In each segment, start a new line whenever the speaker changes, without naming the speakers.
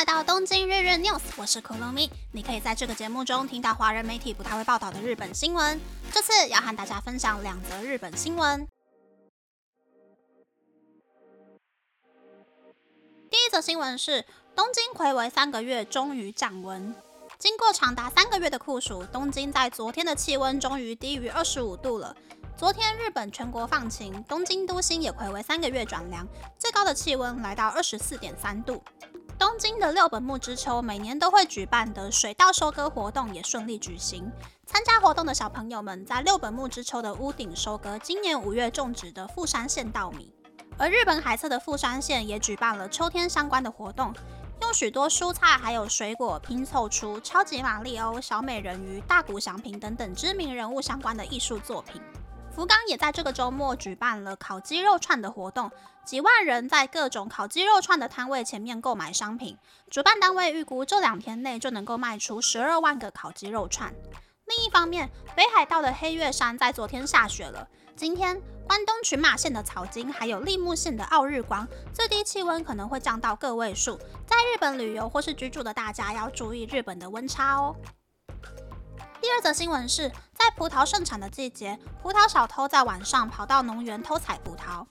来到东京日日 news，我是可乐咪。你可以在这个节目中听到华人媒体不太会报道的日本新闻。这次要和大家分享两则日本新闻。第一则新闻是东京暌违三个月终于降温。经过长达三个月的酷暑，东京在昨天的气温终于低于二十五度了。昨天日本全国放晴，东京都心也暌违三个月转凉，最高的气温来到二十四点三度。东京的六本木之秋每年都会举办的水稻收割活动也顺利举行。参加活动的小朋友们在六本木之秋的屋顶收割今年五月种植的富山县稻米。而日本海侧的富山县也举办了秋天相关的活动，用许多蔬菜还有水果拼凑出超级马里欧、小美人鱼、大谷祥平等等知名人物相关的艺术作品。福冈也在这个周末举办了烤鸡肉串的活动，几万人在各种烤鸡肉串的摊位前面购买商品。主办单位预估这两天内就能够卖出十二万个烤鸡肉串。另一方面，北海道的黑月山在昨天下雪了。今天，关东群马县的草津还有立木县的奥日光，最低气温可能会降到个位数。在日本旅游或是居住的大家要注意日本的温差哦。第二则新闻是在葡萄盛产的季节，葡萄小偷在晚上跑到农园偷采葡萄。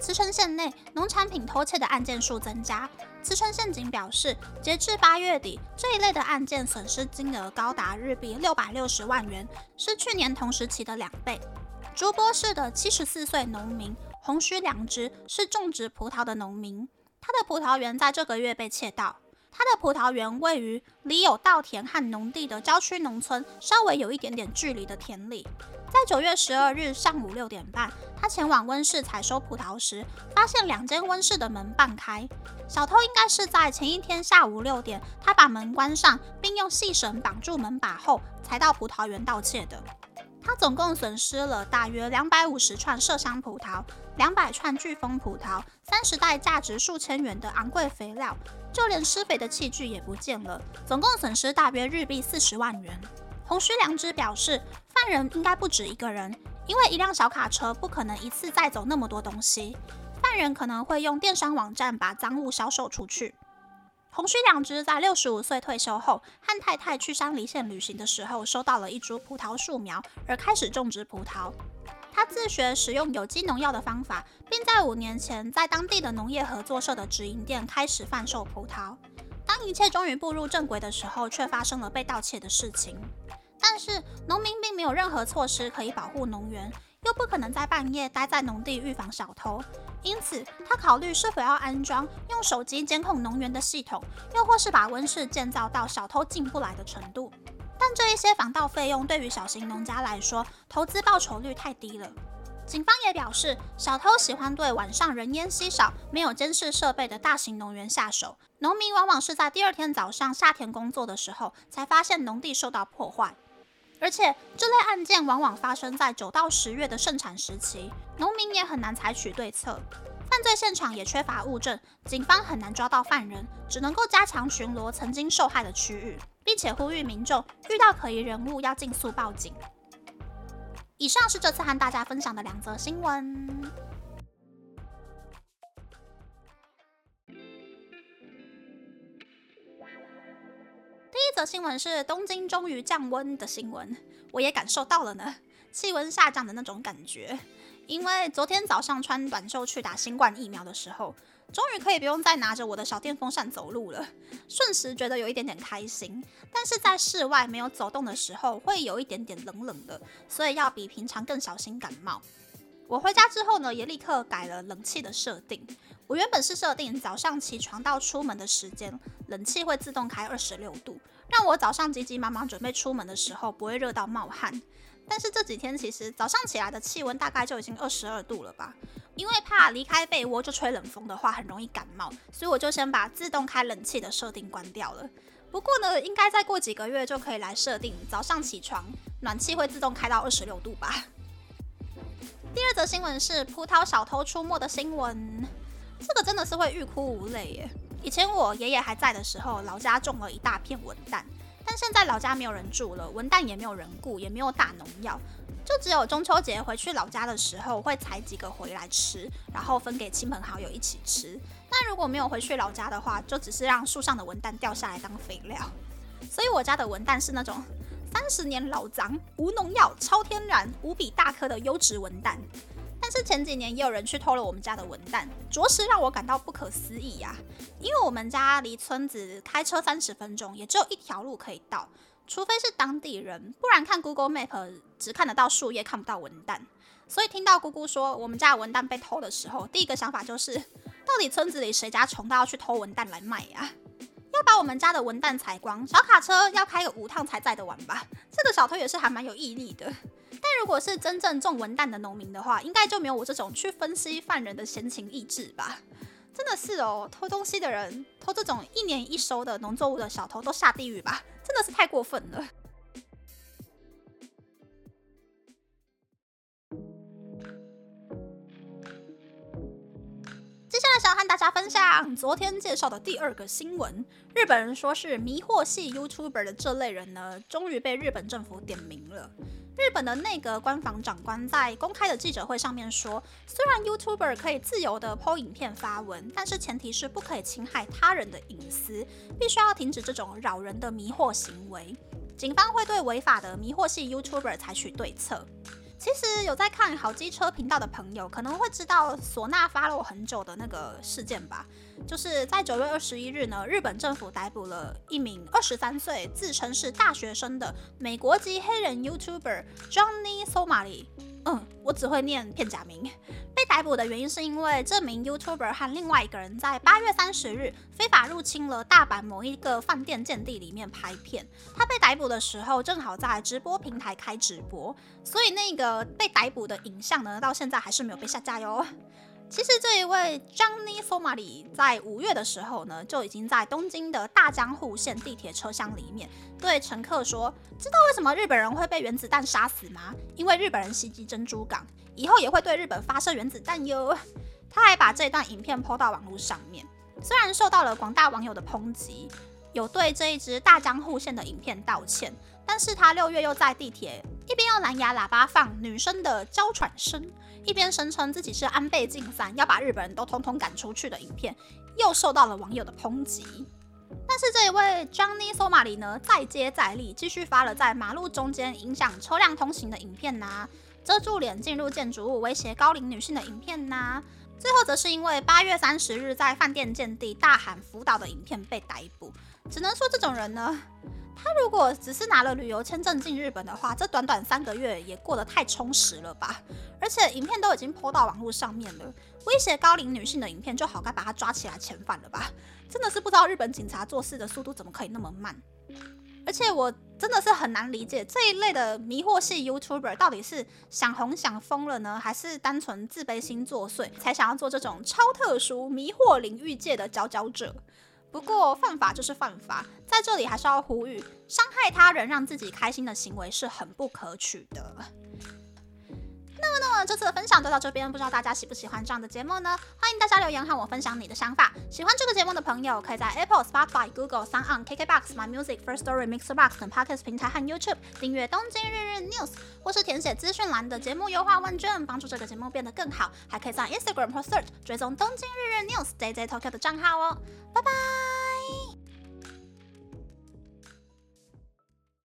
茨城县内农产品偷窃的案件数增加。茨城县警表示，截至八月底，这一类的案件损失金额高达日币六百六十万元，是去年同时期的两倍。竹波市的七十四岁农民红须良知是种植葡萄的农民，他的葡萄园在这个月被窃盗。他的葡萄园位于离有稻田和农地的郊区农村稍微有一点点距离的田里。在九月十二日上午六点半，他前往温室采收葡萄时，发现两间温室的门半开。小偷应该是在前一天下午六点，他把门关上，并用细绳绑住门把后，才到葡萄园盗窃的。他总共损失了大约两百五十串麝香葡萄、两百串巨峰葡萄、三十袋价值数千元的昂贵肥料，就连施肥的器具也不见了，总共损失大约日币四十万元。红须良知表示，犯人应该不止一个人，因为一辆小卡车不可能一次载走那么多东西，犯人可能会用电商网站把赃物销售出去。红须两只在六十五岁退休后，和太太去山梨县旅行的时候，收到了一株葡萄树苗，而开始种植葡萄。他自学使用有机农药的方法，并在五年前在当地的农业合作社的直营店开始贩售葡萄。当一切终于步入正轨的时候，却发生了被盗窃的事情。但是农民并没有任何措施可以保护农园。又不可能在半夜待在农地预防小偷，因此他考虑是否要安装用手机监控农园的系统，又或是把温室建造到小偷进不来的程度。但这一些防盗费用对于小型农家来说，投资报酬率太低了。警方也表示，小偷喜欢对晚上人烟稀少、没有监视设备的大型农园下手。农民往往是在第二天早上下田工作的时候，才发现农地受到破坏。而且这类案件往往发生在九到十月的盛产时期，农民也很难采取对策，犯罪现场也缺乏物证，警方很难抓到犯人，只能够加强巡逻曾经受害的区域，并且呼吁民众遇到可疑人物要尽速报警。以上是这次和大家分享的两则新闻。则新闻是东京终于降温的新闻，我也感受到了呢，气温下降的那种感觉。因为昨天早上穿短袖去打新冠疫苗的时候，终于可以不用再拿着我的小电风扇走路了，瞬时觉得有一点点开心。但是在室外没有走动的时候，会有一点点冷冷的，所以要比平常更小心感冒。我回家之后呢，也立刻改了冷气的设定。我原本是设定早上起床到出门的时间，冷气会自动开二十六度，让我早上急急忙忙准备出门的时候不会热到冒汗。但是这几天其实早上起来的气温大概就已经二十二度了吧，因为怕离开被窝就吹冷风的话很容易感冒，所以我就先把自动开冷气的设定关掉了。不过呢，应该再过几个月就可以来设定早上起床暖气会自动开到二十六度吧。第二则新闻是葡萄小偷出没的新闻。这个真的是会欲哭无泪耶！以前我爷爷还在的时候，老家种了一大片文旦，但现在老家没有人住了，文旦也没有人雇，也没有打农药，就只有中秋节回去老家的时候会采几个回来吃，然后分给亲朋好友一起吃。那如果没有回去老家的话，就只是让树上的文旦掉下来当肥料。所以我家的文旦是那种三十年老长、无农药、超天然、无比大颗的优质文旦。但是前几年也有人去偷了我们家的文旦，着实让我感到不可思议呀！因为我们家离村子开车三十分钟，也只有一条路可以到，除非是当地人，不然看 Google Map 只看得到树叶，看不到文旦。所以听到姑姑说我们家的文旦被偷的时候，第一个想法就是，到底村子里谁家穷到要去偷文旦来卖呀？把我们家的文旦采光，小卡车要开个五趟才载得完吧？这个小偷也是还蛮有毅力的。但如果是真正种文旦的农民的话，应该就没有我这种去分析犯人的闲情逸致吧？真的是哦，偷东西的人，偷这种一年一收的农作物的小偷都下地狱吧？真的是太过分了。家分享昨天介绍的第二个新闻：日本人说是迷惑系 YouTuber 的这类人呢，终于被日本政府点名了。日本的内阁官房长官在公开的记者会上面说，虽然 YouTuber 可以自由的 PO 影片发文，但是前提是不可以侵害他人的隐私，必须要停止这种扰人的迷惑行为。警方会对违法的迷惑系 YouTuber 采取对策。其实有在看好机车频道的朋友，可能会知道唢呐发了我很久的那个事件吧。就是在九月二十一日呢，日本政府逮捕了一名二十三岁、自称是大学生的美国籍黑人 YouTuber Johnny Somali。嗯，我只会念片假名。被逮捕的原因是因为这名 YouTuber 和另外一个人在八月三十日非法入侵了大阪某一个饭店建地里面拍片。他被逮捕的时候正好在直播平台开直播，所以那个被逮捕的影像呢，到现在还是没有被下架哟。其实这一位 Johnny Formali 在五月的时候呢，就已经在东京的大江户线地铁车厢里面对乘客说：“知道为什么日本人会被原子弹杀死吗？因为日本人袭击珍珠港，以后也会对日本发射原子弹哟。”他还把这段影片抛到网络上面，虽然受到了广大网友的抨击，有对这一支大江户线的影片道歉，但是他六月又在地铁一边用蓝牙喇叭放女生的娇喘声。一边声称自己是安倍晋三要把日本人都通通赶出去的影片，又受到了网友的抨击。但是这一位 Johnny Somali 呢，再接再厉，继续发了在马路中间影响车辆通行的影片呐，遮住脸进入建筑物威胁高龄女性的影片呐。最后则是因为八月三十日在饭店见地大喊辅导的影片被逮捕。只能说这种人呢。他如果只是拿了旅游签证进日本的话，这短短三个月也过得太充实了吧？而且影片都已经泼到网络上面了，威胁高龄女性的影片就好该把他抓起来遣返了吧？真的是不知道日本警察做事的速度怎么可以那么慢。而且我真的是很难理解这一类的迷惑系 YouTuber 到底是想红想疯了呢，还是单纯自卑心作祟才想要做这种超特殊迷惑领域界的佼佼者？不过犯法就是犯法，在这里还是要呼吁，伤害他人让自己开心的行为是很不可取的。那么，这次的分享就到这边，不知道大家喜不喜欢这样的节目呢？欢迎大家留言和我分享你的想法。喜欢这个节目的朋友，可以在 Apple、Spotify、Google、s o n KKBox、My Music、First Story、Mixbox 等 Podcast 平台和 YouTube 订阅《东京日日 News》，或是填写资讯栏的节目优化问卷，帮助这个节目变得更好。还可以在 Instagram 或 Search 追踪《东京日日 News》JJ Tokyo 的账号哦。拜拜。